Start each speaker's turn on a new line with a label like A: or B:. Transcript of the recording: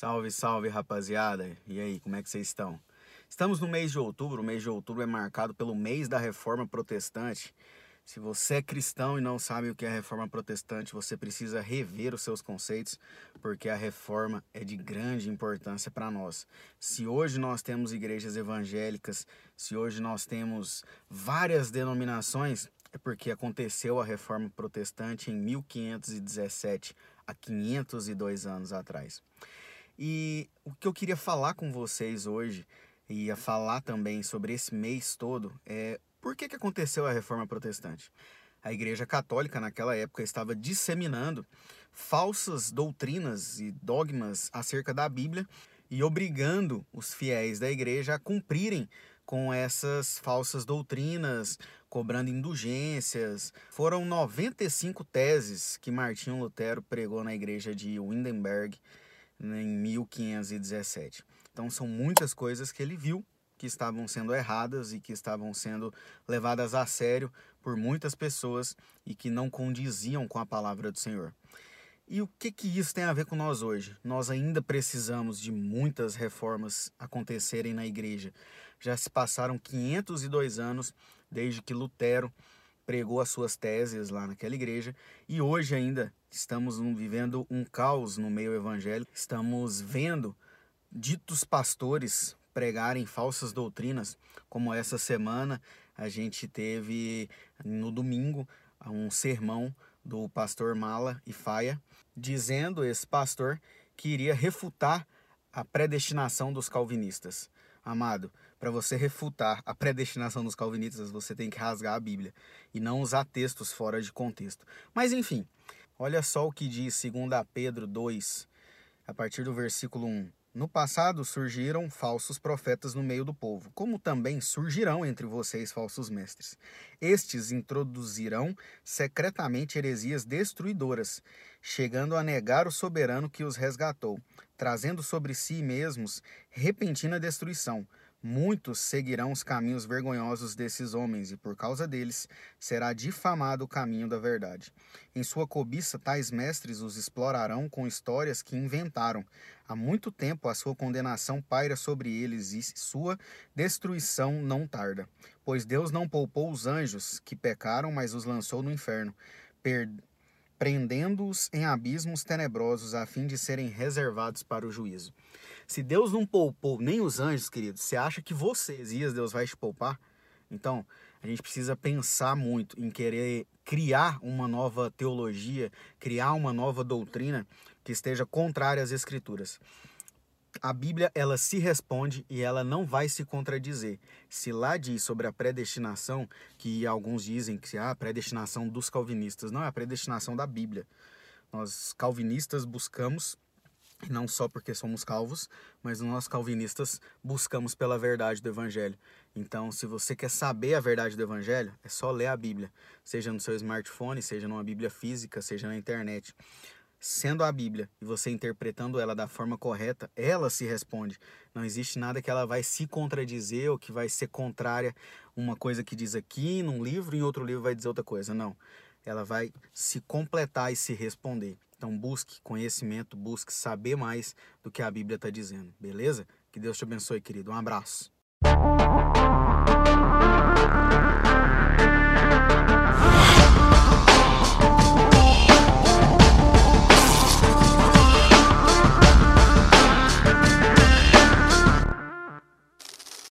A: Salve, salve, rapaziada. E aí, como é que vocês estão? Estamos no mês de outubro. O mês de outubro é marcado pelo mês da Reforma Protestante. Se você é cristão e não sabe o que é a Reforma Protestante, você precisa rever os seus conceitos, porque a reforma é de grande importância para nós. Se hoje nós temos igrejas evangélicas, se hoje nós temos várias denominações, é porque aconteceu a Reforma Protestante em 1517, há 502 anos atrás. E o que eu queria falar com vocês hoje, e ia falar também sobre esse mês todo, é por que, que aconteceu a reforma protestante. A Igreja Católica, naquela época, estava disseminando falsas doutrinas e dogmas acerca da Bíblia e obrigando os fiéis da igreja a cumprirem com essas falsas doutrinas, cobrando indulgências. Foram 95 teses que Martinho Lutero pregou na igreja de Wittenberg em 1517. Então são muitas coisas que ele viu que estavam sendo erradas e que estavam sendo levadas a sério por muitas pessoas e que não condiziam com a palavra do Senhor. E o que, que isso tem a ver com nós hoje? Nós ainda precisamos de muitas reformas acontecerem na igreja. Já se passaram 502 anos desde que Lutero pregou as suas teses lá naquela igreja e hoje ainda estamos vivendo um caos no meio evangélico. Estamos vendo ditos pastores pregarem falsas doutrinas, como essa semana a gente teve no domingo um sermão do pastor Mala e Faia, dizendo esse pastor que iria refutar a predestinação dos calvinistas. Amado, para você refutar a predestinação dos calvinistas, você tem que rasgar a Bíblia e não usar textos fora de contexto. Mas enfim, olha só o que diz 2 Pedro 2, a partir do versículo 1. No passado surgiram falsos profetas no meio do povo, como também surgirão entre vocês falsos mestres. Estes introduzirão secretamente heresias destruidoras, chegando a negar o soberano que os resgatou, trazendo sobre si mesmos repentina destruição. Muitos seguirão os caminhos vergonhosos desses homens, e por causa deles será difamado o caminho da verdade. Em sua cobiça, tais mestres os explorarão com histórias que inventaram. Há muito tempo a sua condenação paira sobre eles, e sua destruição não tarda. Pois Deus não poupou os anjos que pecaram, mas os lançou no inferno, prendendo-os em abismos tenebrosos, a fim de serem reservados para o juízo. Se Deus não poupou nem os anjos, queridos, você acha que você, Zias, Deus vai te poupar? Então, a gente precisa pensar muito em querer criar uma nova teologia, criar uma nova doutrina que esteja contrária às escrituras. A Bíblia, ela se responde e ela não vai se contradizer. Se lá diz sobre a predestinação, que alguns dizem que ah, a predestinação dos calvinistas, não é a predestinação da Bíblia. Nós calvinistas buscamos não só porque somos calvos, mas nós calvinistas buscamos pela verdade do Evangelho. Então, se você quer saber a verdade do Evangelho, é só ler a Bíblia, seja no seu smartphone, seja numa Bíblia física, seja na internet. Sendo a Bíblia e você interpretando ela da forma correta, ela se responde. Não existe nada que ela vai se contradizer ou que vai ser contrária uma coisa que diz aqui num livro e em outro livro vai dizer outra coisa. Não. Ela vai se completar e se responder. Então busque conhecimento, busque saber mais do que a Bíblia está dizendo, beleza? Que Deus te abençoe, querido. Um abraço.